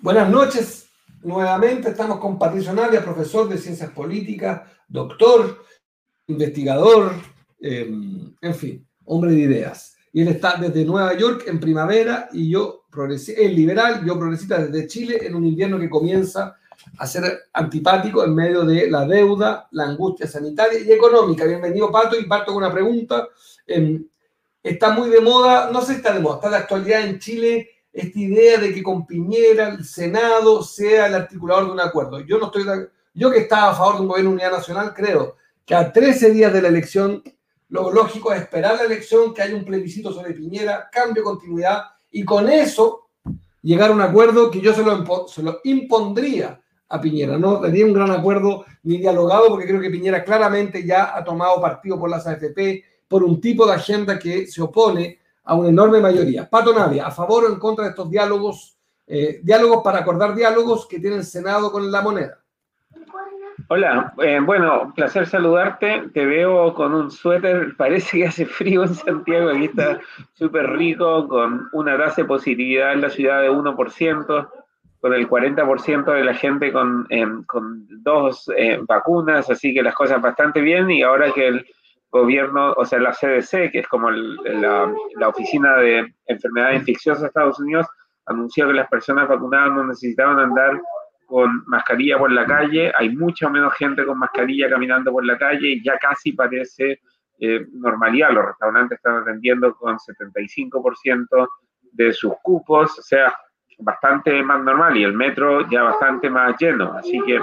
Buenas noches. Nuevamente estamos con Patricio Navia, profesor de Ciencias Políticas, doctor, investigador, em, en fin, hombre de ideas. Y él está desde Nueva York en primavera y yo, es liberal, yo progresista desde Chile en un invierno que comienza a ser antipático en medio de la deuda, la angustia sanitaria y económica. Bienvenido, Pato, y parto con una pregunta. Em, está muy de moda, no sé si está de moda, está de actualidad en Chile esta idea de que con Piñera el Senado sea el articulador de un acuerdo. Yo no estoy, yo que estaba a favor de un gobierno de unidad nacional, creo que a 13 días de la elección, lo lógico es esperar la elección, que haya un plebiscito sobre Piñera, cambio, continuidad, y con eso llegar a un acuerdo que yo se lo, se lo impondría a Piñera. No tenía un gran acuerdo ni dialogado, porque creo que Piñera claramente ya ha tomado partido por las AFP, por un tipo de agenda que se opone a una enorme mayoría. Pato Navia, ¿a favor o en contra de estos diálogos, eh, diálogos para acordar diálogos que tiene el Senado con la moneda? Hola, eh, bueno, placer saludarte. Te veo con un suéter, parece que hace frío en Santiago, aquí está súper rico, con una tasa de positividad en la ciudad de 1%, con el 40% de la gente con, em, con dos eh, vacunas, así que las cosas bastante bien y ahora que el gobierno, o sea, la CDC, que es como la, la, Oficina de Enfermedades Infecciosas de Estados Unidos, anunció que las personas vacunadas no necesitaban andar con mascarilla por la calle, hay mucha menos gente con mascarilla caminando por la calle y ya casi parece eh, normalidad. Los restaurantes están atendiendo con 75% de sus cupos, o sea, bastante más normal y el metro ya bastante más lleno, así que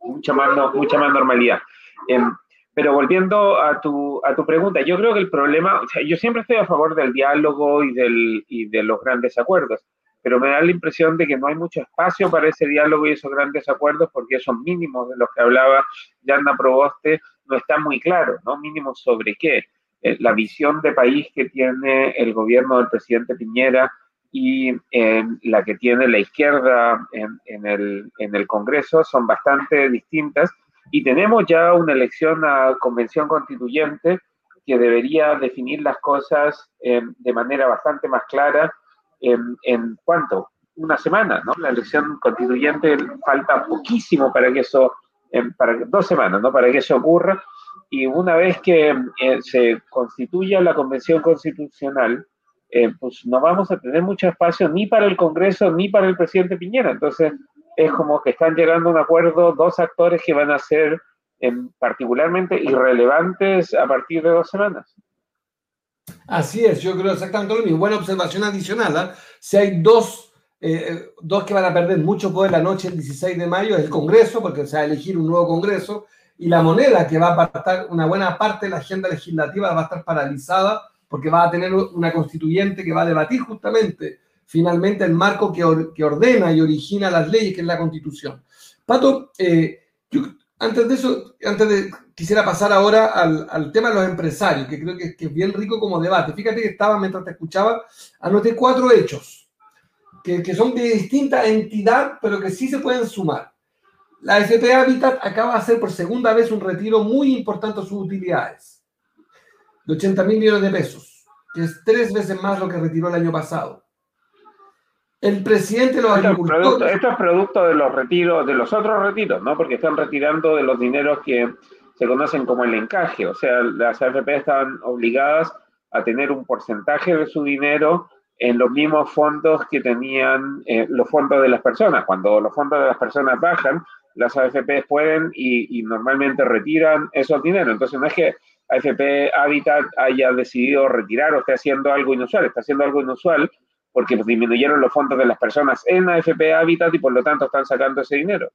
mucha más, mucha más normalidad. Em, pero volviendo a tu, a tu pregunta, yo creo que el problema, o sea, yo siempre estoy a favor del diálogo y, del, y de los grandes acuerdos, pero me da la impresión de que no hay mucho espacio para ese diálogo y esos grandes acuerdos porque esos mínimos de los que hablaba Yanna Proboste no están muy claros, ¿no? Mínimos sobre qué. Eh, la visión de país que tiene el gobierno del presidente Piñera y eh, la que tiene la izquierda en, en, el, en el Congreso son bastante distintas y tenemos ya una elección a convención constituyente que debería definir las cosas eh, de manera bastante más clara en, en cuánto, una semana, ¿no? La elección constituyente falta poquísimo para que eso, eh, para dos semanas, ¿no? Para que eso ocurra. Y una vez que eh, se constituya la convención constitucional, pues no vamos a tener mucho espacio ni para el Congreso ni para el presidente Piñera. Entonces, es como que están llegando a un acuerdo dos actores que van a ser em, particularmente irrelevantes a partir de dos semanas. Así es, yo creo exactamente lo mismo. Buena observación adicional. ¿ah? Si hay dos, eh, dos que van a perder mucho poder la noche el 16 de mayo, es el Congreso, porque se va a elegir un nuevo Congreso, y la moneda, que va a estar, una buena parte de la agenda legislativa va a estar paralizada, porque va a tener una constituyente que va a debatir justamente finalmente el marco que, ordena y origina las leyes, que es la Constitución. Pato, eh, antes de eso, antes de, quisiera pasar ahora al, tema de los empresarios, que creo que, es bien rico como debate. Fíjate que estaba, mientras te escuchaba, anoté cuatro hechos, que, que son de distinta entidad, pero que sí se pueden sumar. La FP Habitat acaba de hacer por segunda vez un retiro muy importante de sus utilidades, de 80 mil millones de pesos, que es tres veces más lo que retiró el año pasado. El presidente de los esto agricultores. esto es producto de los retiros, de los otros retiros, ¿no? Porque están retirando de los dineros que se conocen como el encaje. O sea, las AFP están obligadas a tener un porcentaje de su dinero en los mismos fondos que tenían eh, los fondos de las personas. Cuando los fondos de las personas bajan, las AFP pueden y, y normalmente retiran esos dineros. Entonces, no es que AFP Habitat haya decidido retirar o esté haciendo algo inusual, está haciendo algo inusual porque disminuyeron los fondos de las personas en AFP Habitat y por lo tanto están sacando ese dinero.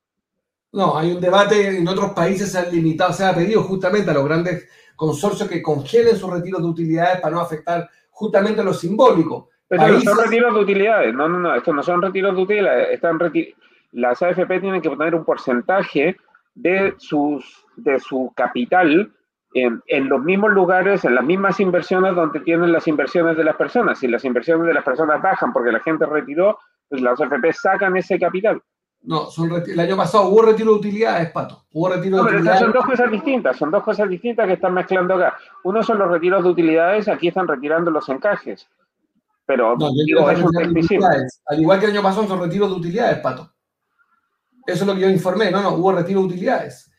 No, hay un debate, en otros países se ha limitado, se ha pedido justamente a los grandes consorcios que congelen sus retiros de utilidades para no afectar justamente lo simbólico. Pero no son retiros de utilidades, no, no, no, estos no son retiros de utilidades, están las AFP tienen que poner un porcentaje de, sus, de su capital en, los mismos lugares, en las mismas inversiones donde tienen las inversiones de las personas. Si las inversiones de las personas bajan porque la gente retiró, pues las OFP sacan ese capital. No, el año pasado hubo retiro de utilidades, Pato. Hubo retiro de utilidades. son dos cosas distintas, son dos cosas distintas que están mezclando acá. Uno son los retiros de utilidades, aquí están retirando los encajes. Pero digo, es un Al igual que el año pasado son retiros de utilidades, Pato. Eso es lo que yo informé. No, no, hubo retiro de utilidades.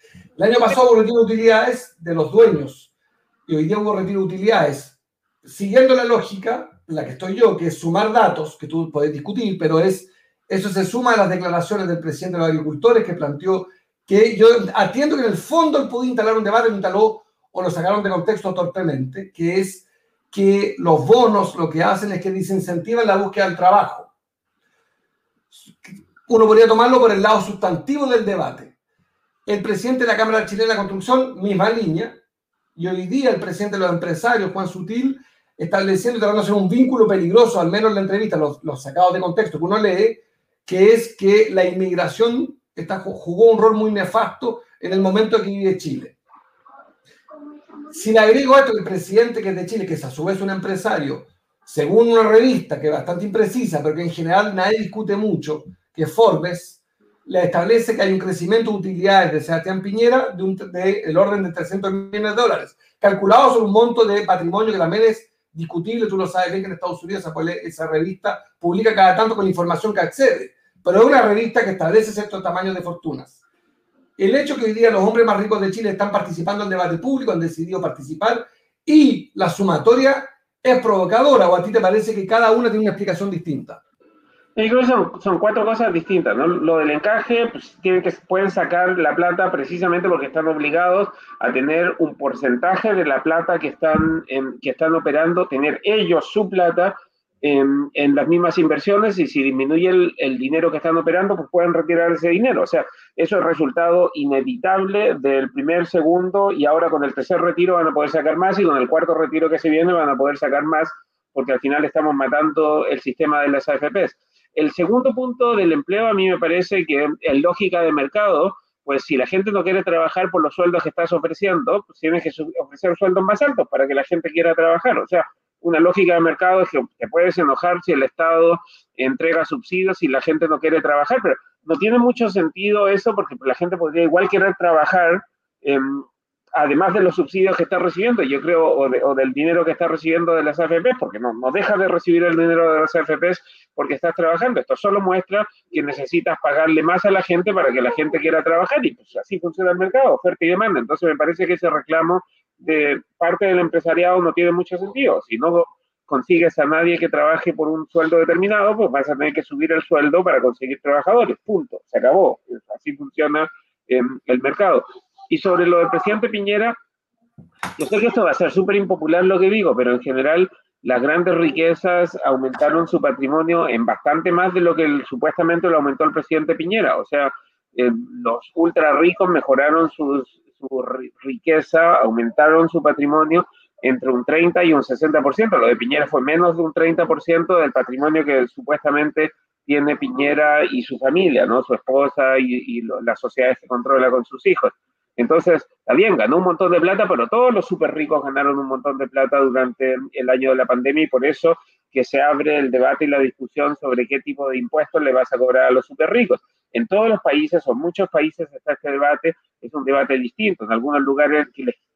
El año pasado hubo retiro de utilidades de los dueños. Y hoy día hubo retiro de utilidades. Siguiendo la lógica, la que estoy yo, que es sumar datos, que tú puedes discutir, pero es eso se suma a las declaraciones del presidente de los agricultores que planteó que yo atiendo que en el fondo él pudo instalar un debate, lo instaló o lo sacaron de contexto torpemente, que es que los bonos lo que hacen es que desincentivan la búsqueda del trabajo. Uno podría tomarlo por el lado sustantivo del debate. El presidente de la Cámara Chilena de Construcción, misma línea, y hoy día el presidente de los empresarios, Juan Sutil, estableciendo tratando de hacer un vínculo peligroso, al menos en la entrevista, los, los sacados de contexto que uno lee, que es que la inmigración está, jugó un rol muy nefasto en el momento que vive Chile. Si le agrego esto, el presidente que es de Chile, que es a su vez un empresario, según una revista que es bastante imprecisa, pero que en general nadie discute mucho, que Forbes, le establece que hay un crecimiento de utilidades de Sebastián Piñera de, un, el orden de 300 millones de dólares, calculado sobre un monto de patrimonio que también es discutible, tú lo sabes bien que en Estados Unidos esa, esa revista publica cada tanto con información que accede, pero es una revista que establece ciertos tamaños de fortunas. El hecho que hoy día los hombres más ricos de Chile están participando en debate público, han decidido participar, y la sumatoria es provocadora, o a ti te parece que cada una tiene una explicación distinta. Incluso son, cuatro cosas distintas, ¿no? Lo del encaje, pues tienen que, pueden sacar la plata precisamente porque están obligados a tener un porcentaje de la plata que están, que están operando, tener ellos su plata en, en, las mismas inversiones y si disminuye el, el, dinero que están operando, pues pueden retirar ese dinero. O sea, eso es resultado inevitable del primer, segundo y ahora con el tercer retiro van a poder sacar más y con el cuarto retiro que se viene van a poder sacar más porque al final estamos matando el sistema de las AFPs. El segundo punto del empleo a mí me parece que en lógica de mercado, pues si la gente no quiere trabajar por los sueldos que estás ofreciendo, pues tienes que ofrecer sueldos más altos para que la gente quiera trabajar. O sea, una lógica de mercado es que te puedes enojar si el Estado entrega subsidios y la gente no quiere trabajar, pero no tiene mucho sentido eso porque la gente podría igual querer trabajar además de los subsidios que está recibiendo, yo creo, o, del dinero que está recibiendo de las AFPs, porque no, no dejas de recibir el dinero de las AFPs porque estás trabajando. Esto solo muestra que necesitas pagarle más a la gente para que la gente quiera trabajar y pues así funciona el mercado, oferta y demanda. Entonces me parece que ese reclamo de parte del empresariado no tiene mucho sentido. Si no consigues a nadie que trabaje por un sueldo determinado, pues vas a tener que subir el sueldo para conseguir trabajadores. Punto. Se acabó. Así funciona el mercado. Y sobre lo del presidente Piñera, yo sé que esto va a ser súper impopular lo que digo, pero en general las grandes riquezas aumentaron su patrimonio en bastante más de lo que supuestamente lo aumentó el presidente Piñera. O sea, eh, los ultra ricos mejoraron su riqueza, aumentaron su patrimonio entre un 30 y un 60%. Lo de Piñera fue menos de un 30% del patrimonio que supuestamente tiene Piñera y su familia, ¿no? Su esposa y, y las sociedades que controla con sus hijos. Entonces, está bien, ganó un montón de plata, pero todos los súper ricos ganaron un montón de plata durante el año de la pandemia y por eso que se abre el debate y la discusión sobre qué tipo de impuestos le vas a cobrar a los súper ricos. En todos los países o muchos países está este debate, es un debate distinto. En algunos lugares,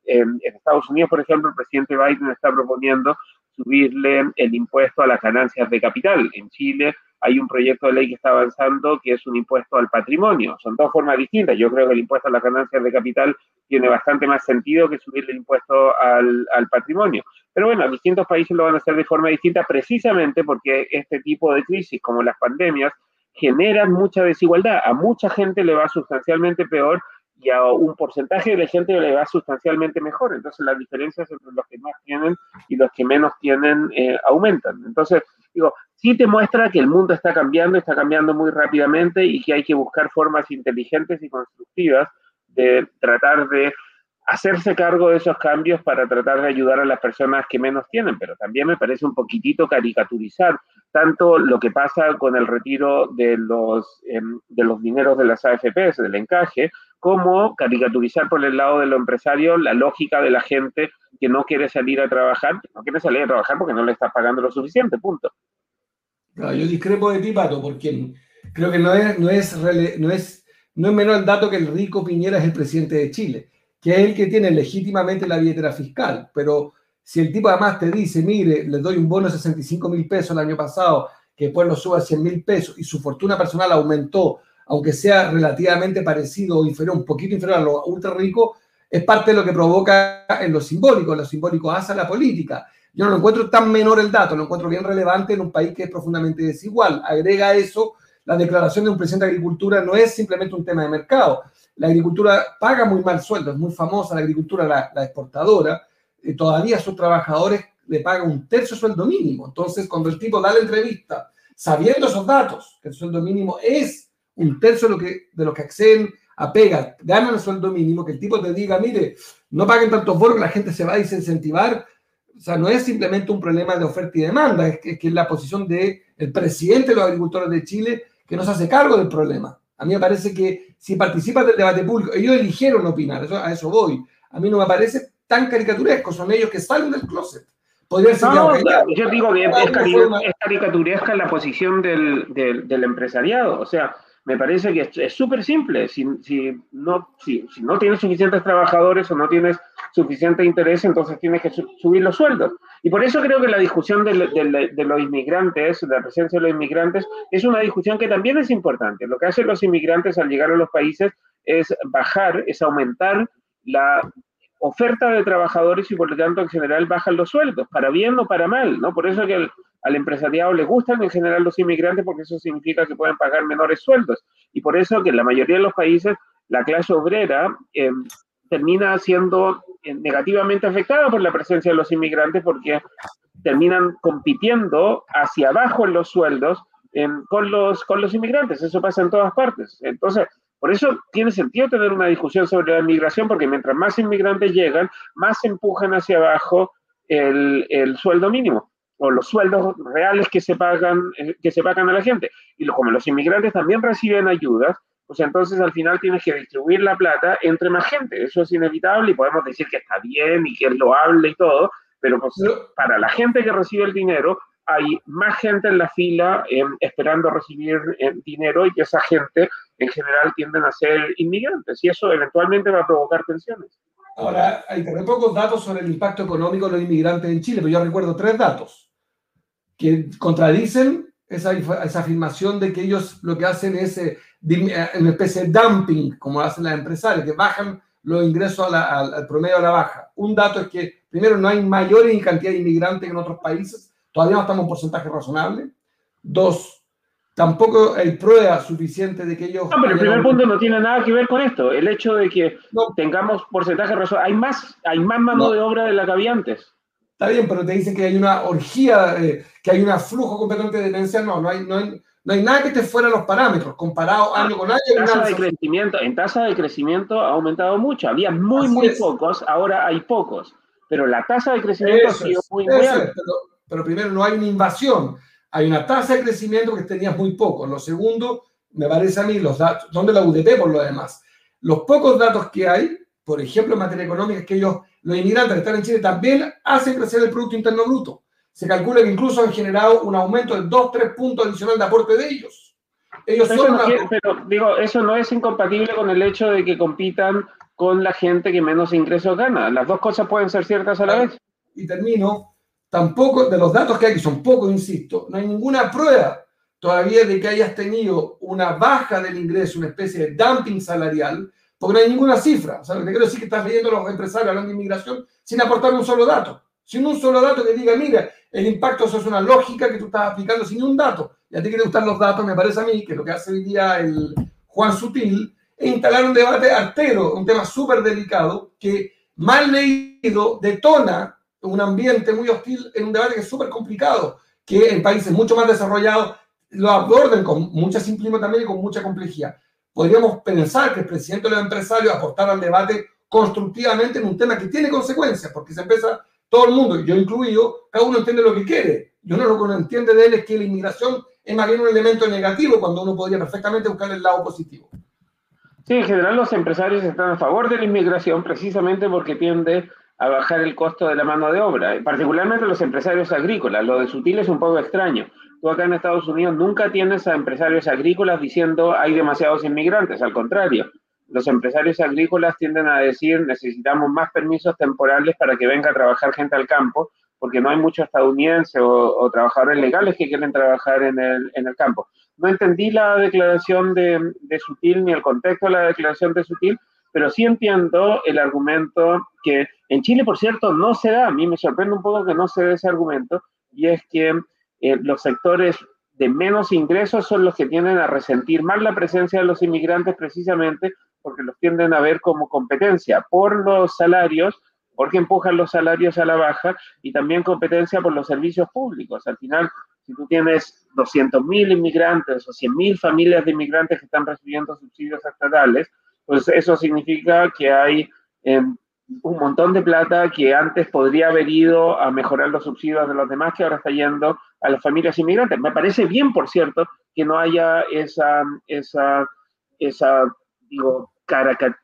en Estados Unidos, por ejemplo, el presidente Biden está proponiendo subirle el impuesto a las ganancias de capital. En Chile hay un proyecto de ley que está avanzando que es un impuesto al patrimonio. Son dos formas distintas. Yo creo que el impuesto a las ganancias de capital tiene bastante más sentido que subirle el impuesto al, al patrimonio. Pero bueno, distintos países lo van a hacer de forma distinta precisamente porque este tipo de crisis, como las pandemias, generan mucha desigualdad. A mucha gente le va sustancialmente peor y a un porcentaje de gente le va sustancialmente mejor. Entonces las diferencias entre los que más tienen y los que menos tienen eh, aumentan. Entonces, digo, sí te muestra que el mundo está cambiando, está cambiando muy rápidamente y que hay que buscar formas inteligentes y constructivas de tratar de hacerse cargo de esos cambios para tratar de ayudar a las personas que menos tienen, pero también me parece un poquitito caricaturizar tanto lo que pasa con el retiro de los, em, de los dineros de las AFPs, del encaje, como caricaturizar por el lado de los empresarios la lógica de la gente que no quiere salir a trabajar, no quiere salir a trabajar porque no le está pagando lo suficiente, punto. yo discrepo de ti, Pato, porque creo que no es, no es, no es, no es menor el dato que el rico Piñera es el presidente de Chile, que es el que tiene legítimamente la billetera fiscal, pero si el tipo además te dice, mire, le doy un bono de 65 mil pesos el año pasado, que después lo suba a 100 mil pesos y su fortuna personal aumentó, aunque sea relativamente parecido o inferior, un poquito inferior a lo ultra rico, es parte de lo que provoca en lo simbólico. Lo simbólico hace la política. Yo no lo encuentro tan menor el dato, lo encuentro bien relevante en un país que es profundamente desigual. Agrega eso, la declaración de un presidente de Agricultura no es simplemente un tema de mercado. La agricultura paga muy mal sueldo, es muy famosa la agricultura, la, exportadora, y todavía a sus trabajadores le paga un tercio sueldo mínimo. Entonces, cuando el tipo da la entrevista, sabiendo esos datos, que el sueldo mínimo es un tercio de lo que, de que acceden a pega, ganan el sueldo mínimo, que el tipo te diga, mire, no paguen tantos bonos, la gente se va a desincentivar. O sea, no es simplemente un problema de oferta y demanda, es que, es la posición del el presidente de los agricultores de Chile que no se hace cargo del problema. A mí me parece que si participan del debate público, ellos eligieron opinar, eso, a eso voy. A mí no me parece tan caricaturesco, son ellos que salen del closet. Podría ser no, yo digo que es, caricaturesca la posición del, del, del empresariado. O sea, me parece que es súper simple. Si, si, no, si, si, no tienes suficientes trabajadores o no tienes suficiente interés, entonces tienes que subir los sueldos. Y por eso creo que la discusión de, los inmigrantes, de la presencia de los inmigrantes, es una discusión que también es importante. Lo que hacen los inmigrantes al llegar a los países es bajar, es aumentar la oferta de trabajadores y por lo tanto en general bajan los sueldos, para bien o para mal, ¿no? Por eso que al empresariado le gustan en general los inmigrantes porque eso significa que pueden pagar menores sueldos. Y por eso que en la mayoría de los países la clase obrera eh, termina siendo eh, negativamente afectada por la presencia de los inmigrantes porque terminan compitiendo hacia abajo en los sueldos con, los, con los inmigrantes. Eso pasa en todas partes. Entonces, por eso tiene sentido tener una discusión sobre la inmigración, porque mientras más inmigrantes llegan, más empujan hacia abajo el, el sueldo mínimo o los sueldos reales que se pagan, eh, que se pagan a la gente. Y como los inmigrantes también reciben ayudas, pues entonces al final tienes que distribuir la plata entre más gente. Eso es inevitable y podemos decir que está bien y que es loable y todo, pero pues, para la gente que recibe el dinero, hay más gente en la fila em, esperando recibir em, dinero y que esa gente en general tienden a ser inmigrantes y eso eventualmente va a provocar tensiones. Ahora, hay también pocos datos sobre el impacto económico de los inmigrantes en Chile, pero yo recuerdo tres datos que contradicen esa, esa afirmación de que ellos lo que hacen es eh, eh, una especie de dumping, como hacen las empresarias, que bajan los ingresos al, promedio a la baja. Un dato es que, primero, no hay mayor cantidad de inmigrantes que en otros países, todavía no estamos en un porcentaje razonable. Dos, tampoco hay prueba suficiente de que ellos... No, pero el primer punto no tiene nada que ver con esto. El hecho de que tengamos porcentaje razonable. Hay más, hay más mano de obra de la que había antes. Está bien, pero te dicen que hay una orgía, eh, que hay un flujo completamente demencial. No, no hay, no hay, no hay nada que esté fuera de los parámetros, comparado ah, año con año. Tasa de crecimiento, en tasa de crecimiento ha aumentado mucho. Había muy, muy pocos, ahora hay pocos. Pero la tasa de crecimiento ha sido muy buena. pero primero, no hay una invasión hay una tasa de crecimiento que tenías muy poco. Lo segundo, me parece a mí, los datos, son de la UDP por lo demás. Los pocos datos que hay, por ejemplo, en materia económica, es que ellos, los inmigrantes que están en Chile, también hacen crecer el Producto Interno Bruto. Se calcula que incluso han generado un aumento de 2-3 puntos adicionales de aporte de ellos. Ellos son pero digo, eso no es incompatible con el hecho de que compitan con la gente que menos ingresos gana. Las dos cosas pueden ser ciertas a la vez. Y termino tampoco, de los datos que hay, que son pocos, insisto, no hay ninguna prueba todavía de que hayas tenido una baja del ingreso, una especie de dumping salarial, porque no hay ninguna cifra. O sea, que quiero decir que estás leyendo a los empresarios hablando de inmigración sin aportar un solo dato. Sin un solo dato que diga, mira, el impacto eso es una lógica que tú estás aplicando sin un dato. Y a ti que te gustan los datos, me parece a mí que lo que hace hoy día el Juan Sutil es instalar un debate artero, un tema súper delicado, que mal leído detona un ambiente muy hostil en un debate que es súper complicado, que en países mucho más desarrollados lo aborden con mucha simplicidad también y con mucha complejidad. Podríamos pensar que el presidente de los empresarios aportara al debate constructivamente en un tema que tiene consecuencias, porque se empieza todo el mundo, yo incluido, cada uno entiende lo que quiere. Yo no lo que uno entiende de él es que la inmigración es más bien un elemento negativo cuando uno podría perfectamente buscar el lado positivo. Sí, en general los empresarios están a favor de la inmigración precisamente porque tiende a bajar el costo de la mano de obra, particularmente los empresarios agrícolas. Lo de Sutil es un poco extraño. Tú acá en Estados Unidos nunca tienes a empresarios agrícolas diciendo hay demasiados inmigrantes, al contrario. los empresarios agrícolas tienden a decir necesitamos más permisos temporales para que venga a trabajar gente al campo, porque no hay muchos estadounidenses o, trabajadores legales que quieren trabajar en el, en el campo. No entendí la declaración de, de Sutil ni el contexto de la declaración de Sutil, pero sí entiendo el argumento que en Chile, por cierto, no se da. A mí me sorprende un poco que no se dé ese argumento, y es que eh, los sectores de menos ingresos son los que tienden a resentir más la presencia de los inmigrantes precisamente porque los tienden a ver como competencia por los salarios porque empujan los salarios a la baja y también competencia por los servicios públicos. Al final, si tú tienes 200.000 inmigrantes o 100.000 familias de inmigrantes que están recibiendo subsidios estatales, pues eso significa que hay eh, un montón de plata que antes podría haber ido a mejorar los subsidios de los demás, que ahora está yendo a las familias inmigrantes. Me parece bien, por cierto, que no haya esa, esa, esa digo,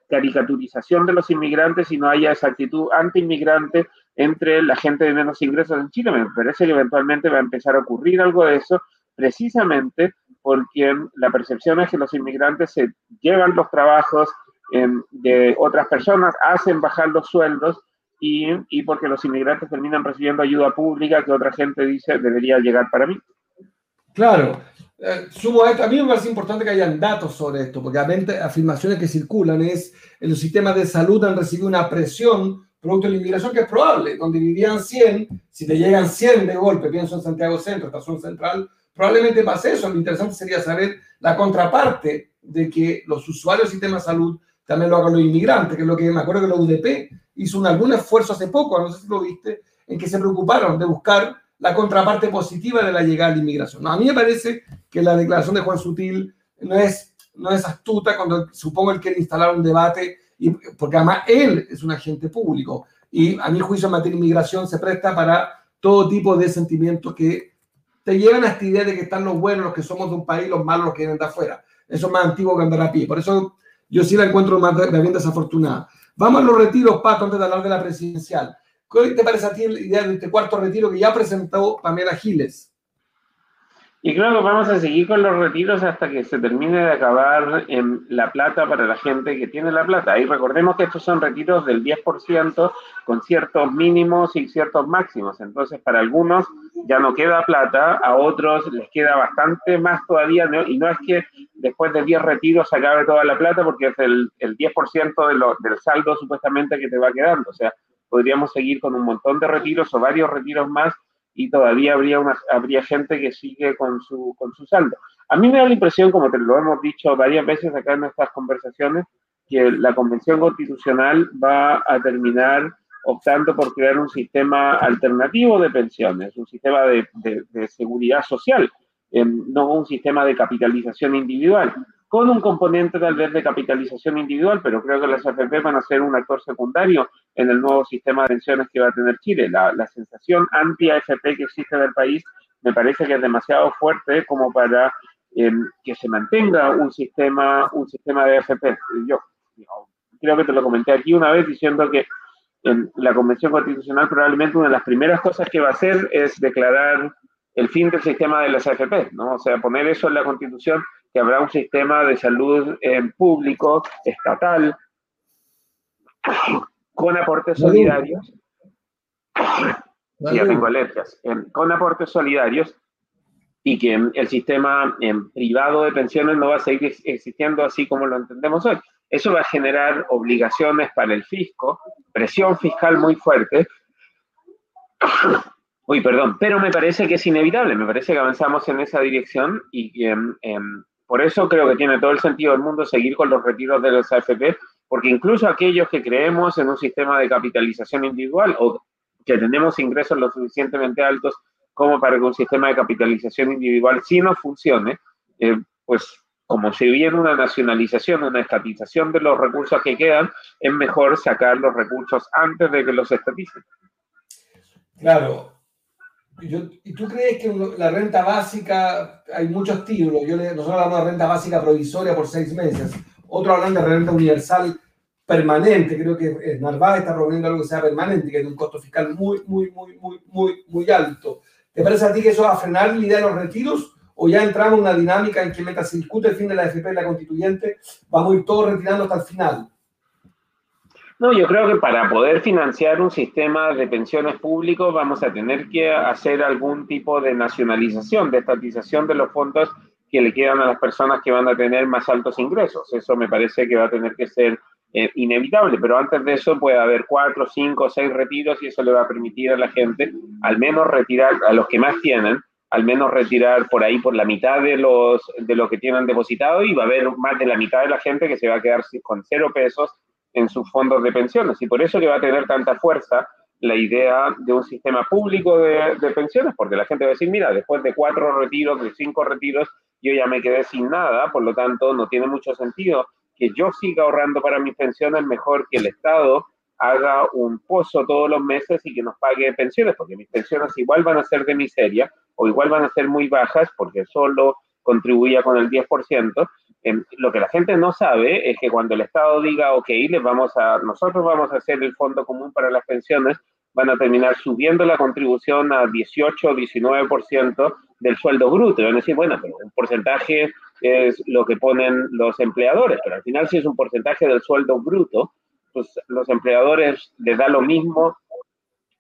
caricaturización de los inmigrantes y no haya esa actitud anti-inmigrante entre la gente de menos ingresos en Chile. Me parece que eventualmente va a empezar a ocurrir algo de eso, precisamente porque la percepción es que los inmigrantes se llevan los trabajos em, de otras personas, hacen bajar los sueldos y, y porque los inmigrantes terminan recibiendo ayuda pública que otra gente dice debería llegar para mí. Claro, eh, sumo a esto, a mí me parece importante que hayan datos sobre esto, porque afirmaciones que circulan es en los sistemas de salud han recibido una presión producto de la inmigración que es probable, donde vivían 100, si te llegan 100 de golpe, pienso en Santiago Centro, estación central, probablemente pase eso. Lo interesante sería saber la contraparte de que los usuarios del sistema de salud también lo hagan los inmigrantes, que es lo que me acuerdo que la UDP hizo un, algún esfuerzo hace poco, no sé si lo viste, en que se preocuparon de buscar la contraparte positiva de la llegada de la inmigración. a mí me parece que la declaración de Juan Sutil no es, no es astuta cuando supongo él quiere instalar un debate, y, porque además él es un agente público y a mi juicio en materia de inmigración se presta para todo tipo de sentimientos que te llevan a esta idea de que están los buenos, los que somos de un país, los malos, los que vienen de afuera. Eso es más antiguo que andar a pie. Por eso yo sí la encuentro más bien desafortunada. Vamos a los retiros, Pato, antes de hablar de la presidencial. ¿Qué te parece a ti la idea de este cuarto retiro que ya presentó Pamela Giles? Y creo que vamos a seguir con los retiros hasta que se termine de acabar en la plata para la gente que tiene la plata. Y recordemos que estos son retiros del 10% con ciertos mínimos y ciertos máximos. Entonces, para algunos ya no queda plata, a otros les queda bastante más todavía. Y no es que después de 10 retiros se acabe toda la plata, porque es el, el 10% de lo, del saldo supuestamente que te va quedando. O sea, podríamos seguir con un montón de retiros o varios retiros más y todavía habría, una, habría gente que sigue con su, con su saldo. A mí me da la impresión, como te lo hemos dicho varias veces acá en estas conversaciones, que la Convención Constitucional va a terminar optando por crear un sistema alternativo de pensiones, un sistema de, de, seguridad social, eh, no un sistema de capitalización individual con un componente tal vez de capitalización individual, pero creo que las AFP van a ser un actor secundario en el nuevo sistema de pensiones que va a tener Chile. La, sensación anti-AFP que existe en el país me parece que es demasiado fuerte como para em, que se mantenga un sistema, un sistema de AFP. Yo, creo que te lo comenté aquí una vez diciendo que en la Convención Constitucional probablemente una de las primeras cosas que va a hacer es declarar el fin del sistema de las AFP, ¿no? O sea, poner eso en la Constitución que habrá un sistema de salud público, estatal, con aportes solidarios. Ya tengo alergias. con aportes solidarios y que el sistema privado de pensiones no va a seguir existiendo así como lo entendemos hoy. Eso va a generar obligaciones para el fisco, presión fiscal muy fuerte. Uy, perdón, pero me parece que es inevitable, me parece que avanzamos en esa dirección y que por eso creo que tiene todo el sentido del mundo seguir con los retiros de los AFP, porque incluso aquellos que creemos en un sistema de capitalización individual o que tenemos ingresos lo suficientemente altos como para que un sistema de capitalización individual sí no funcione, eh, pues como si hubiera una nacionalización, una estatización de los recursos que quedan, es mejor sacar los recursos antes de que los estaticen. Claro, ¿Y tú crees que la renta básica, hay muchos títulos, yo nosotros hablamos de renta básica provisoria por seis meses, otros hablan de renta universal permanente, creo que Narváez está proponiendo algo que sea permanente, que tiene un costo fiscal muy, muy, muy, muy, muy, muy alto. ¿Te parece a ti que eso va a frenar la idea de los retiros o ya entramos en una dinámica en que mientras se discute el fin de la AFP y la constituyente, vamos a ir todos retirando hasta el final. No, yo creo que para poder financiar un sistema de pensiones públicos vamos a tener que hacer algún tipo de nacionalización, de estatización de los fondos que le quedan a las personas que van a tener más altos ingresos. Eso me parece que va a tener que ser eh, inevitable, pero antes de eso puede haber cuatro, cinco, seis retiros y eso le va a permitir a la gente al menos retirar, a los que más tienen, al menos retirar por ahí por la mitad de, los, de lo que tienen depositado y va a haber más de la mitad de la gente que se va a quedar con cero pesos en sus fondos de pensiones. Y por eso que va a tener tanta fuerza la idea de un sistema público de, de pensiones, porque la gente va a decir, mira, después de cuatro retiros, de cinco retiros, yo ya me quedé sin nada, por lo tanto no tiene mucho sentido que yo siga ahorrando para mis pensiones, mejor que el Estado haga un pozo todos los meses y que nos pague pensiones, porque mis pensiones igual van a ser de miseria o igual van a ser muy bajas porque solo contribuía con el 10%. Em, lo que la gente no sabe es que cuando el Estado diga, ok, les vamos a, nosotros vamos a hacer el fondo común para las pensiones, van a terminar subiendo la contribución a 18 o 19% del sueldo bruto. Van a decir, bueno, pero un porcentaje es lo que ponen los empleadores, pero al final si es un porcentaje del sueldo bruto, pues los empleadores les da lo mismo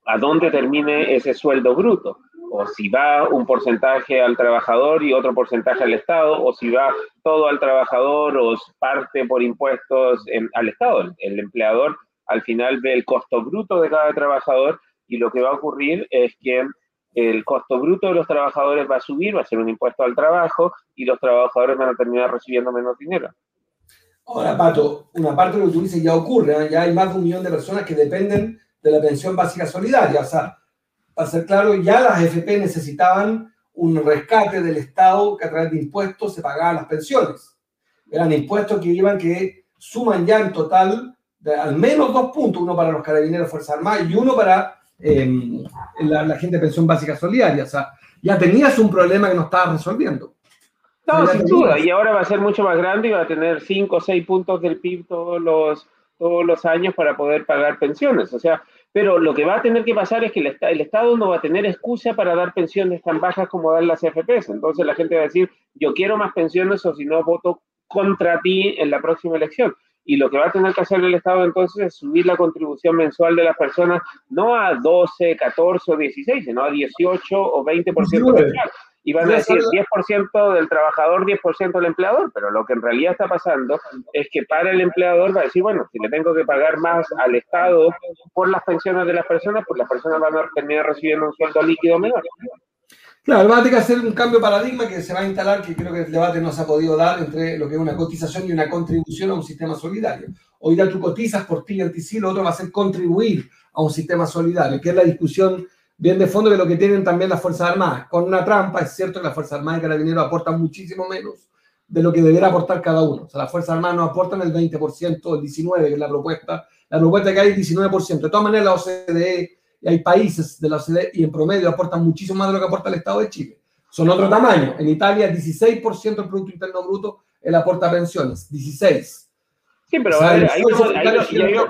a dónde termine ese sueldo bruto, o si va un porcentaje al trabajador y otro porcentaje al Estado, o si va todo al trabajador o parte por impuestos al Estado. El empleador al final ve el costo bruto de cada trabajador y lo que va a ocurrir es que el costo bruto de los trabajadores va a subir, va a ser un impuesto al trabajo y los trabajadores van a terminar recibiendo menos dinero. Ahora, Pato, una parte de lo que tú dices ya ocurre, ¿eh? ya hay más de un millón de personas que dependen de la pensión básica solidaria. O sea, para ser claro, ya las FP necesitaban un rescate del Estado que a través de impuestos se pagaban las pensiones. Eran impuestos que iban que suman ya en total al menos dos puntos, uno para los carabineros Fuerzas Armadas y uno para em, la, gente de pensión básica solidaria. O sea, ya tenías un problema que no estabas resolviendo. No, sin duda, y ahora va a ser mucho más grande y va a tener 5 o 6 puntos del PIB todos los, todos los años para poder pagar pensiones. O sea, pero lo que va a tener que pasar es que el, el, Estado no va a tener excusa para dar pensiones tan bajas como dan las FPs. Entonces la gente va a decir, yo quiero más pensiones o si no voto contra ti en la próxima elección. Y lo que va a tener que hacer el Estado entonces es subir la contribución mensual de las personas no a 12, 14 o 16, sino a 18 o 20% mensual. Y van a decir 10% del trabajador, 10% del empleador, pero lo que en realidad está pasando es que para el empleador va a decir, bueno, si le tengo que pagar más al Estado por las pensiones de las personas, pues las personas van a terminar recibiendo un sueldo líquido menor. Claro, va a tener que hacer un cambio de paradigma que se va a instalar, que creo que el debate no se ha podido dar entre lo que es una cotización y una contribución a un sistema solidario. Hoy día tú cotizas por ti y anti sí, lo otro va a ser contribuir a un sistema solidario, que es la discusión bien de fondo de lo que tienen también las Fuerzas Armadas. Con una trampa, es cierto que las Fuerzas Armadas y Carabineros aportan muchísimo menos de lo que debería aportar cada uno. O sea, las Fuerzas Armadas no aportan el 20%, el 19%, que es la propuesta. La propuesta que hay es 19%. De todas maneras, la OCDE y hay países de la OCDE y en promedio aportan muchísimo más de lo que aporta el Estado de Chile. Son otro tamaño. En Italia, 16% del Producto Interno Bruto él aporta pensiones. 16. Sí, pero ahí,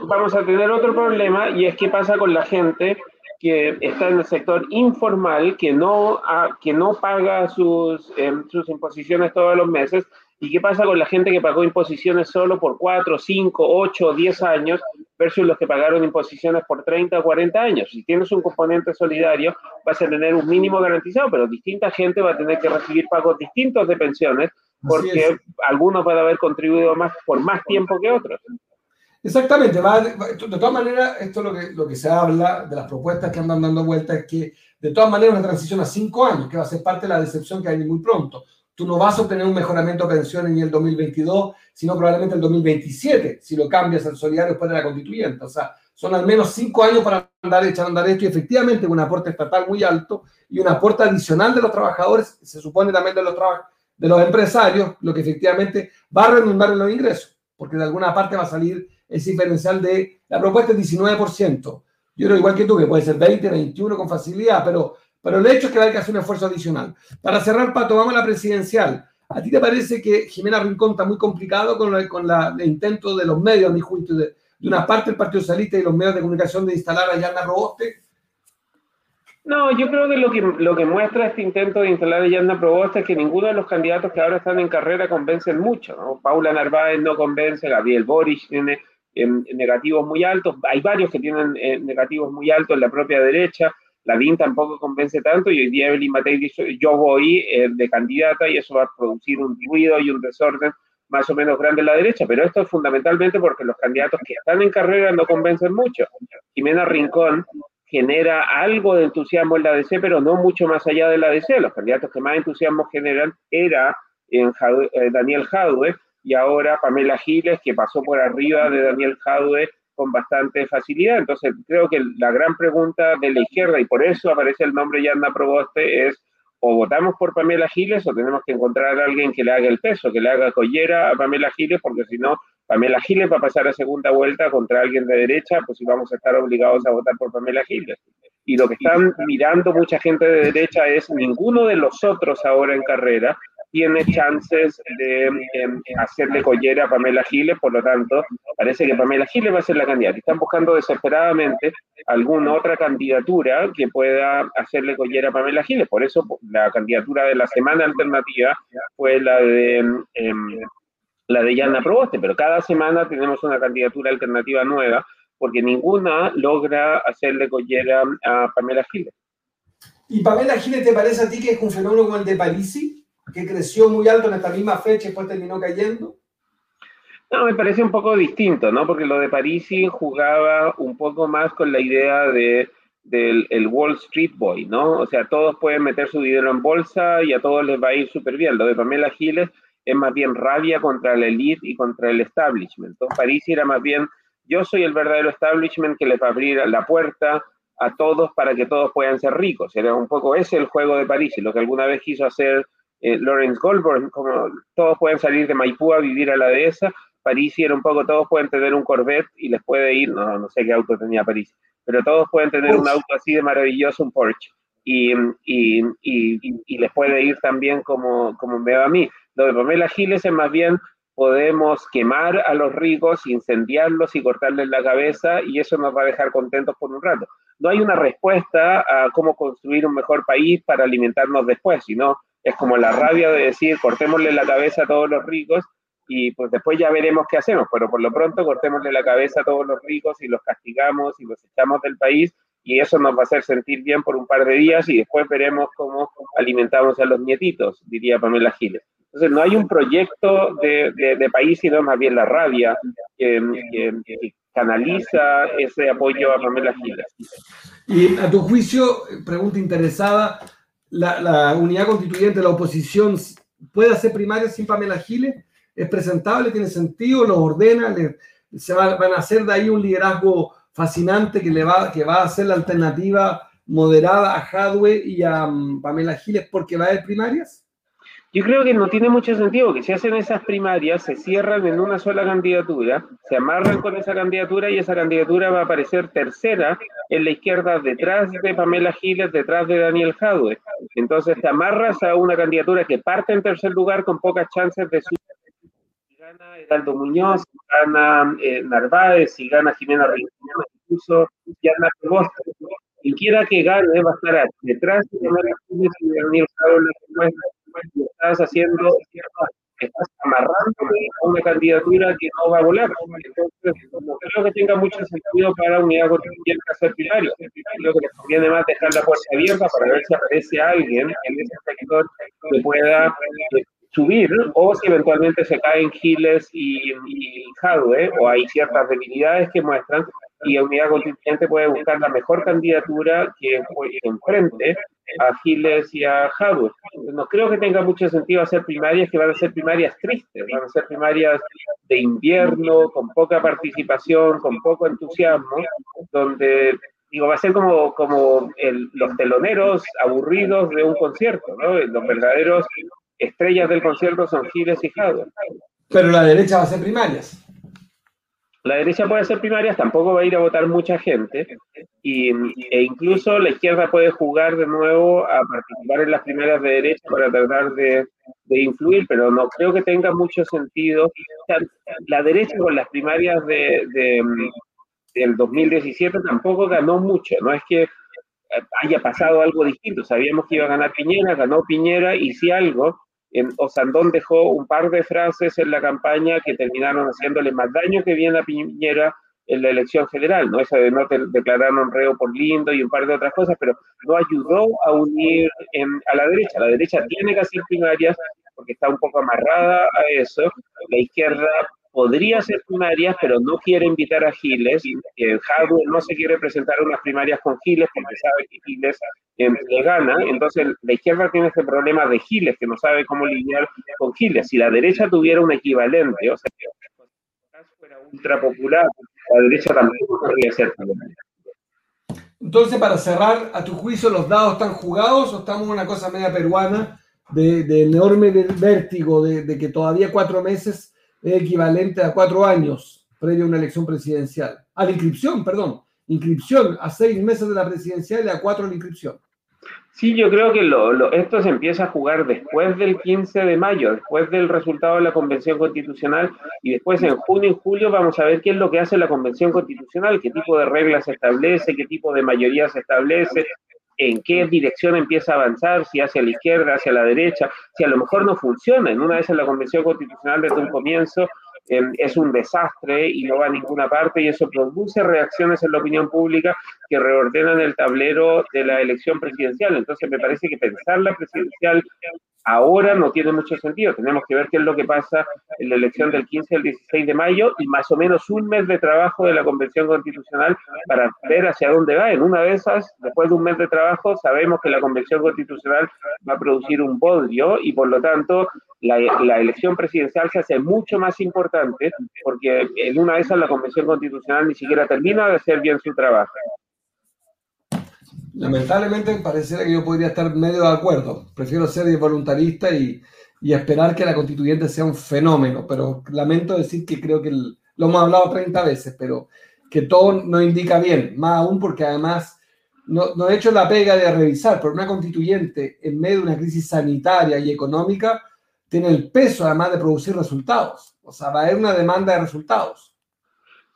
vamos a tener otro problema y es qué pasa con la gente que está en el sector informal, que no, que no paga sus, em, sus imposiciones todos los meses ¿Y qué pasa con la gente que pagó imposiciones solo por 4, 5, 8, 10 años versus los que pagaron imposiciones por 30 o 40 años? Si tienes un componente solidario, vas a tener un mínimo garantizado, pero distinta gente va a tener que recibir pagos distintos de pensiones porque algunos van a haber contribuido más por más tiempo que otros. Exactamente. de todas maneras, esto es lo que, lo que se habla de las propuestas que andan dando vueltas, es que de todas maneras una transición a cinco años, que va a ser parte de la decepción que hay muy pronto tú no vas a obtener un mejoramiento de pensiones en el 2022, sino probablemente el 2027, si lo cambias al solidario después de la constituyente. O sea, son al menos cinco años para andar echando andar esto y efectivamente un aporte estatal muy alto y un aporte adicional de los trabajadores, se supone también de los, de los empresarios, lo que efectivamente va a redundar en los ingresos, porque de alguna parte va a salir ese diferencial de la propuesta es 19%. Yo creo igual que tú, que puede ser 20, 21 con facilidad, pero pero el hecho es que hay que hacer un esfuerzo adicional. Para cerrar, Pato, vamos a la presidencial. ¿A ti te parece que Jimena Rincón está muy complicado con, con el intento de los medios, a mi juicio, de, una parte del Partido Socialista y los medios de comunicación de instalar a Yana Roboste? No, yo creo que lo que, lo que muestra este intento de instalar a Yasna Proboste es que ninguno de los candidatos que ahora están en carrera convencen mucho. ¿no? Paula Narváez no convence, Gabriel Boric tiene em, negativos muy altos, hay varios que tienen eh, negativos muy altos en la propia derecha, la DIN tampoco convence tanto y hoy día Evelyn Matei yo voy eh, de candidata y eso va a producir un ruido y un desorden más o menos grande en la derecha, pero esto es fundamentalmente porque los candidatos que están en carrera no convencen mucho. Jimena Rincón genera algo de entusiasmo en la DC, pero no mucho más allá de la DC. Los candidatos que más entusiasmo generan era eh, Daniel Jadwe y ahora Pamela Giles, que pasó por arriba de Daniel Jadwe con bastante facilidad. Entonces, creo que la gran pregunta de la izquierda, y por eso aparece el nombre Yanda Proboste, es o votamos por Pamela Giles o tenemos que encontrar a alguien que le haga el peso, que le haga collera a Pamela Giles, porque si no, Pamela Giles va a pasar a segunda vuelta contra alguien de derecha, pues si vamos a estar obligados a votar por Pamela Giles. Y lo que están mirando mucha gente de derecha es ninguno de los otros ahora en carrera tiene chances de em, hacerle collera a Pamela Giles, por lo tanto, parece que Pamela Giles va a ser la candidata. Están buscando desesperadamente alguna otra candidatura que pueda hacerle collera a Pamela Giles. Por eso la candidatura de la semana alternativa fue la de em, la de Yana Proboste, pero cada semana tenemos una candidatura alternativa nueva, porque ninguna logra hacerle collera a Pamela Giles. ¿Y Pamela Giles te parece a ti que es un fenómeno como el de Parisi, que creció muy alto en esta misma fecha y después terminó cayendo? No, me parece un poco distinto, ¿no? Porque lo de Parisi jugaba un poco más con la idea de del el Wall Street Boy, ¿no? O sea, todos pueden meter su dinero en bolsa y a todos les va a ir súper bien. Lo de Pamela Giles es más bien rabia contra la elite y contra el establishment. Entonces, París era más bien, yo soy el verdadero establishment que les va a abrir la puerta a todos para que todos puedan ser ricos. Era un poco ese el juego de París, lo que alguna vez quiso hacer eh, Lawrence Goldberg, como todos pueden salir de Maipú a vivir a la dehesa. París era un poco, todos pueden tener un Corvette y les puede ir, no, no sé qué auto tenía París, pero todos pueden tener un auto así de maravilloso, un Porsche. Y, y, y, y, les puede ir también como, como me va a mí. Lo de Pamela Giles es más bien podemos quemar a los ricos, incendiarlos y cortarles la cabeza y eso nos va a dejar contentos por un rato. No hay una respuesta a cómo construir un mejor país para alimentarnos después, sino es como la rabia de decir cortémosle la cabeza a todos los ricos y pues después ya veremos qué hacemos, pero por lo pronto cortémosle la cabeza a todos los ricos y los castigamos y los echamos del país y eso nos va a hacer sentir bien por un par de días y después veremos cómo alimentamos a los nietitos, diría Pamela Giles. Entonces, no hay un proyecto de, de, país, sino más bien la rabia que, canaliza ese apoyo a Pamela Giles. Y a tu juicio, pregunta interesada, ¿la, unidad constituyente la oposición puede hacer primaria sin Pamela Giles? ¿Es presentable? ¿Tiene sentido? ¿Lo ordena? ¿Se van a hacer de ahí un liderazgo fascinante que, le va, que va a hacer la alternativa moderada a Hadwe y a mm, Pamela Giles porque va a haber primarias? Yo creo que no tiene mucho sentido que si hacen esas primarias, se cierran en una sola candidatura, se amarran con esa candidatura y esa candidatura va a aparecer tercera en la izquierda detrás de Pamela Giles, detrás de Daniel Jadwe. Entonces te amarras a una candidatura que parte en tercer lugar con pocas chances de su gana Heraldo Muñoz, si gana eh, Narváez, si gana Jimena Rincón, incluso Yana Costa. Quien quiera que gane va a estar detrás de y la estás haciendo, estás amarrando a una candidatura que no va a volar. Entonces, no creo que tenga mucho sentido para unidad constituyente hacer primario. Creo que les conviene más dejar la puerta abierta para ver si aparece alguien en ese sector que pueda eh, subir o si eventualmente se caen Giles y, y Jadwe o hay ciertas debilidades que muestran y unidad constituyente puede buscar la mejor candidatura que enfrente a Giles y a Jadwe. No creo que tenga mucho sentido hacer primarias que van a ser primarias tristes, van a ser primarias de invierno, con poca participación, con poco entusiasmo, donde digo, va a ser como, como los teloneros aburridos de un concierto, ¿no? Los verdaderos estrellas del concierto son Giles y Jadwe. Pero la derecha va a ser primarias la derecha puede hacer primarias, tampoco va a ir a votar mucha gente, y, e incluso la izquierda puede jugar de nuevo a participar en las primarias de derecha para tratar de, influir, pero no creo que tenga mucho sentido. la derecha con las primarias de, del 2017 tampoco ganó mucho, no es que haya pasado algo distinto. Sabíamos que iba a ganar Piñera, ganó Piñera y si algo, Osandón dejó un par de frases en la campaña que terminaron haciéndole más daño que bien a Piñera en la elección general, ¿no? Esa de no te declararon reo por lindo y un par de otras cosas, pero no ayudó a unir a la derecha. La derecha tiene que hacer primarias porque está un poco amarrada a eso. La izquierda podría ser primarias, pero no quiere invitar a Giles. Eh, no se quiere presentar unas primarias con Giles porque sabe que Giles eh, le gana. Entonces, la izquierda tiene este problema de Giles, que no sabe cómo lidiar con Giles. Si la derecha tuviera un equivalente, o sea, que fuera ultra popular, la derecha también podría ser primaria. Entonces, para cerrar, a tu juicio, ¿los dados están jugados o estamos en una cosa media peruana de, enorme vértigo de que todavía cuatro meses es equivalente a cuatro años previo a una elección presidencial. A la inscripción, perdón. Inscripción a seis meses de la presidencial y a cuatro la inscripción. Sí, yo creo que lo, esto se empieza a jugar después del 15 de mayo, después del resultado de la Convención Constitucional y después en junio y julio vamos a ver qué es lo que hace la Convención Constitucional, qué tipo de reglas se establece, qué tipo de mayoría se establece, en qué dirección empieza a avanzar, si hacia la izquierda, hacia la derecha, si a lo mejor no funciona. En una vez en la Convención Constitucional desde un comienzo em, es un desastre y no va a ninguna parte y eso produce reacciones en la opinión pública que reordenan el tablero de la elección presidencial. Entonces me parece que pensar la presidencial ahora no tiene mucho sentido. Tenemos que ver qué es lo que pasa en la elección del 15 al 16 de mayo y más o menos un mes de trabajo de la Convención Constitucional para ver hacia dónde va. En una de esas, después de un mes de trabajo, sabemos que la Convención Constitucional va a producir un podio y por lo tanto la, elección presidencial se hace mucho más importante porque en una de esas la Convención Constitucional ni siquiera termina de hacer bien su trabajo. Lamentablemente pareciera que yo podría estar medio de acuerdo. Prefiero ser voluntarista y, y esperar que la constituyente sea un fenómeno, pero lamento decir que creo que lo hemos hablado 30 veces, pero que todo no indica bien, más aún porque además no, no he hecho la pega de revisar, pero una constituyente en medio de una crisis sanitaria y económica tiene el peso además de producir resultados, o sea, va a haber una demanda de resultados.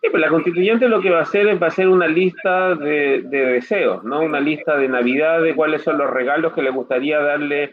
Pues la constituyente lo que va a hacer es va a hacer una lista de, deseos, ¿no? Una lista de Navidad de cuáles son los regalos que le gustaría darle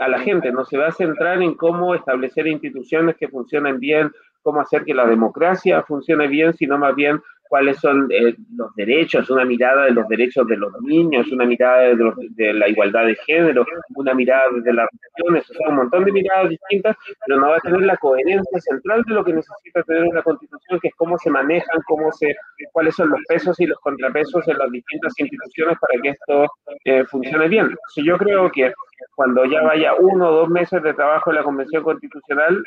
a la gente. No se va a centrar en cómo establecer instituciones que funcionen bien, cómo hacer que la democracia funcione bien, sino más bien cuáles son eh, los derechos, una mirada de los derechos de los niños, una mirada de, la igualdad de género, una mirada de las relaciones, un montón de miradas distintas, pero no va a tener la coherencia central de lo que necesita tener una constitución, que es cómo se manejan, cómo se, cuáles son los pesos y los contrapesos en las distintas instituciones para que esto eh, funcione bien. yo creo que cuando ya vaya uno o dos meses de trabajo en la Convención Constitucional,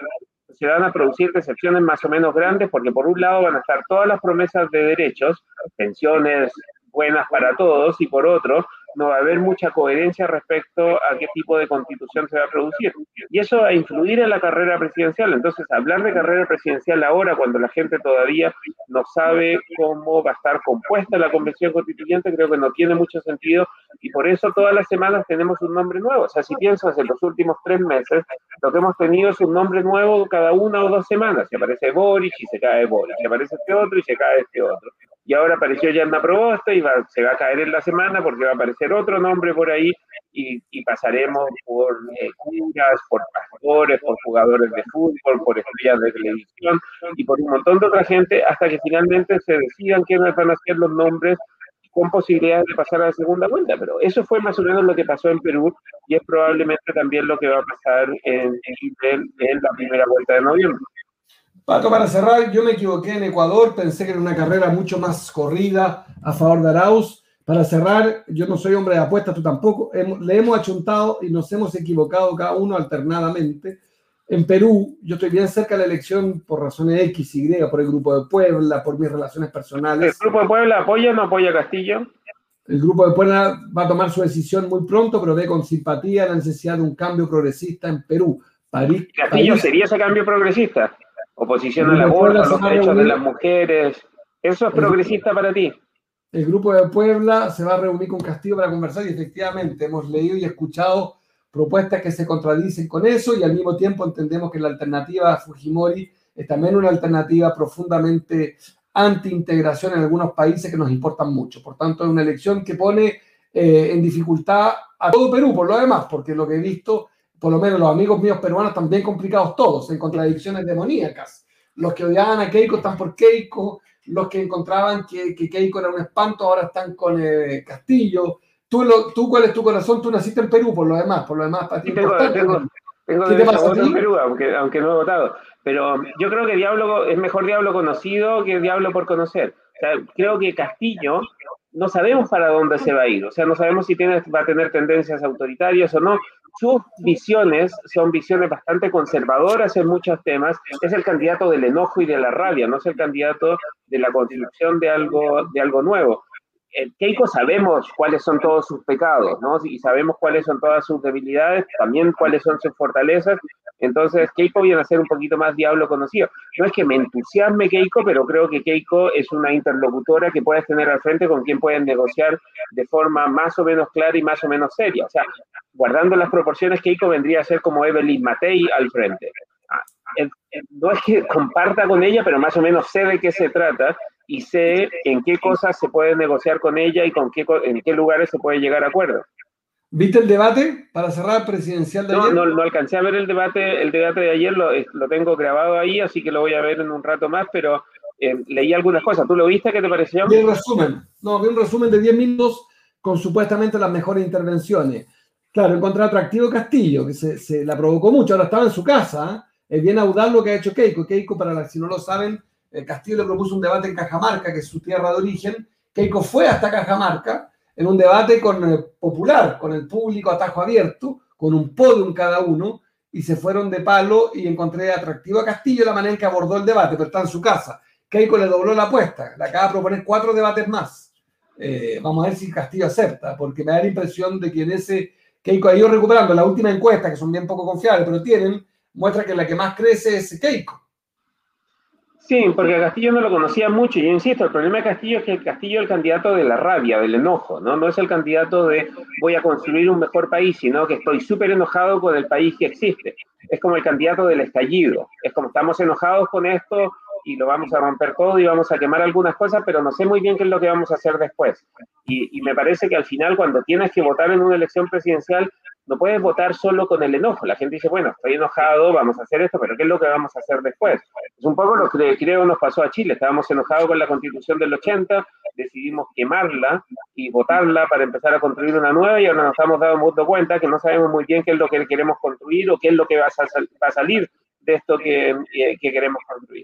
se van a producir decepciones más o menos grandes porque por un lado van a estar todas las promesas de derechos, pensiones buenas para todos y por otro no va a haber mucha coherencia respecto a qué tipo de constitución se va a producir. Y eso va a influir en la carrera presidencial. Entonces, hablar de carrera presidencial ahora, cuando la gente todavía no sabe cómo va a estar compuesta la convención constituyente, creo que no tiene mucho sentido. Y por eso todas las semanas tenemos un nombre nuevo. O sea, si piensas en los últimos tres meses, lo que hemos tenido es un nombre nuevo cada una o dos semanas. Si aparece Boris y se cae Boris, si aparece este otro y se cae este otro y ahora apareció Yanna Probosta y se va a caer en la semana porque va a aparecer otro nombre por ahí y, pasaremos por eh, curas, por pastores, por jugadores de fútbol, por estrellas de televisión y por un montón de otra gente hasta que finalmente se decidan quiénes van a ser los nombres con posibilidades de pasar a la segunda vuelta. Pero eso fue más o menos lo que pasó en Perú y es probablemente también lo que va a pasar en en la primera vuelta de noviembre. Pato, para cerrar, yo me equivoqué en Ecuador, pensé que era una carrera mucho más corrida a favor de Arauz. Para cerrar, yo no soy hombre de apuestas, tú tampoco. le hemos achuntado y nos hemos equivocado cada uno alternadamente. En Perú, yo estoy bien cerca de la elección por razones X, Y, por el Grupo de Puebla, por mis relaciones personales. ¿El Grupo de Puebla apoya o no apoya a Castillo? El Grupo de Puebla va a tomar su decisión muy pronto, pero ve con simpatía la necesidad de un cambio progresista en Perú. ¿Castillo sería ese cambio progresista? Oposición a la aborto, los derechos de las mujeres. ¿Eso es progresista para ti? El grupo de Puebla se va a reunir con Castillo para conversar y efectivamente hemos leído y escuchado propuestas que se contradicen con eso y al mismo tiempo entendemos que la alternativa a Fujimori es también una alternativa profundamente anti-integración en algunos países que nos importan mucho. Por tanto, es una elección que pone eh, en dificultad a todo Perú, por lo demás, porque lo que he visto, por lo menos los amigos míos peruanos están bien complicados todos, en contradicciones demoníacas. Los que odiaban a Keiko están por Keiko, los que encontraban que, que Keiko era un espanto ahora están con eh, Castillo. Tú, lo, tú, ¿cuál es tu corazón? Tú naciste en Perú, por lo demás, por lo demás, para ti. tengo, tengo, tengo ¿Qué te pasa en Perú, aunque, aunque no he votado. Pero yo creo que diablo es mejor diablo conocido que diablo por conocer. O sea, creo que Castillo no sabemos para dónde se va a ir. O sea, no sabemos si tiene, va a tener tendencias autoritarias o no. Sus visiones son visiones bastante conservadoras en muchos temas. Es el candidato del enojo y de la rabia, no es el candidato de la construcción de algo, de algo nuevo. En Keiko sabemos cuáles son todos sus pecados, ¿no? Y sabemos cuáles son todas sus debilidades, también cuáles son sus fortalezas, entonces, Keiko viene a ser un poquito más diablo conocido. No es que me entusiasme Keiko, pero creo que Keiko es una interlocutora que puedes tener al frente con quien pueden negociar de forma más o menos clara y más o menos seria. O sea, guardando las proporciones, Keiko vendría a ser como Evelyn Matei al frente. Ah, no es que comparta con ella, pero más o menos sé de qué se trata y sé en qué cosas se puede negociar con ella y con qué, en qué lugares se puede llegar a acuerdo. ¿Viste el debate para cerrar presidencial de ayer? No, no alcancé a ver el debate, el debate de ayer, lo, lo, tengo grabado ahí, así que lo voy a ver en un rato más, pero eh, leí algunas cosas. ¿Tú lo viste? ¿Qué te pareció? Vi un resumen. No, vi un resumen de 10 minutos con supuestamente las mejores intervenciones. Claro, encontré atractivo Castillo, que se, se, la provocó mucho, ahora estaba en su casa. ¿eh? Es bien audaz lo que ha hecho Keiko. Keiko, para los, si no lo saben, Castillo le propuso un debate en Cajamarca, que es su tierra de origen. Keiko fue hasta Cajamarca en un debate con, el popular, con el público a tajo abierto, con un podium cada uno, y se fueron de palo y encontré atractivo a Castillo la manera en que abordó el debate, pero está en su casa. Keiko le dobló la apuesta, le acaba de proponer cuatro debates más. Eh, vamos a ver si Castillo acepta, porque me da la impresión de que en ese Keiko ha ido recuperando la última encuesta, que son bien poco confiables, pero tienen, muestra que la que más crece es Keiko. Sí, porque a Castillo no lo conocía mucho. Yo insisto, el problema de Castillo es que el Castillo es el candidato de la rabia, del enojo, ¿no? No es el candidato de voy a construir un mejor país, sino que estoy súper enojado con el país que existe. Es como el candidato del estallido. Es como estamos enojados con esto y lo vamos a romper todo y vamos a quemar algunas cosas, pero no sé muy bien qué es lo que vamos a hacer después. Y, y me parece que al final, cuando tienes que votar en una elección presidencial, no puedes votar solo con el enojo. La gente dice, bueno, estoy enojado, vamos a hacer esto, pero ¿qué es lo que vamos a hacer después? Es un poco lo que creo nos pasó a Chile. Estábamos enojados con la constitución del 80, decidimos quemarla y votarla para empezar a construir una nueva y ahora nos estamos dando cuenta que no sabemos muy bien qué es lo que queremos construir o qué es lo que va a, salir de esto que, que queremos construir.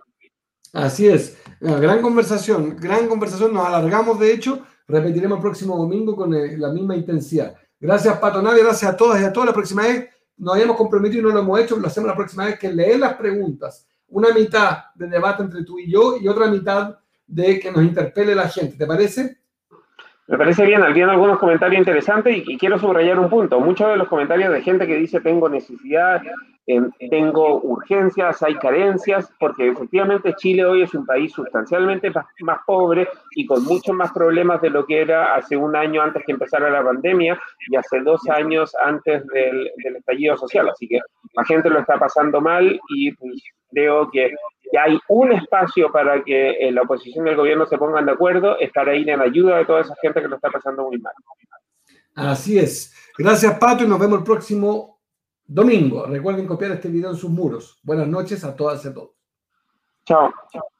Así es, gran conversación, gran conversación, nos alargamos de hecho, repetiremos el próximo domingo con eh, la misma intensidad. Gracias, Pato Nadia, gracias a todas y a todas. La próxima vez nos habíamos comprometido y no lo hemos hecho, lo hacemos la próxima vez, que leer las preguntas. Una mitad de debate entre tú y yo y otra mitad de que nos interpele la gente. ¿Te parece? Me parece bien, habían algunos comentarios interesantes y, quiero subrayar un punto. Muchos de los comentarios de gente que dice tengo necesidad, tengo urgencias, hay carencias, porque efectivamente Chile hoy es un país sustancialmente más, pobre y con muchos más problemas de lo que era hace un año antes que empezara la pandemia y hace dos años antes del, del estallido social. Así que la gente lo está pasando mal y pues, creo que hay un espacio para que eh, la oposición y el gobierno se pongan de acuerdo, estar ahí en ayuda de toda esa gente que lo está pasando muy mal. Así es. Gracias, Pato, y nos vemos el próximo domingo. Recuerden copiar este video en sus muros. Buenas noches a todas y a todos. Chao. Chao.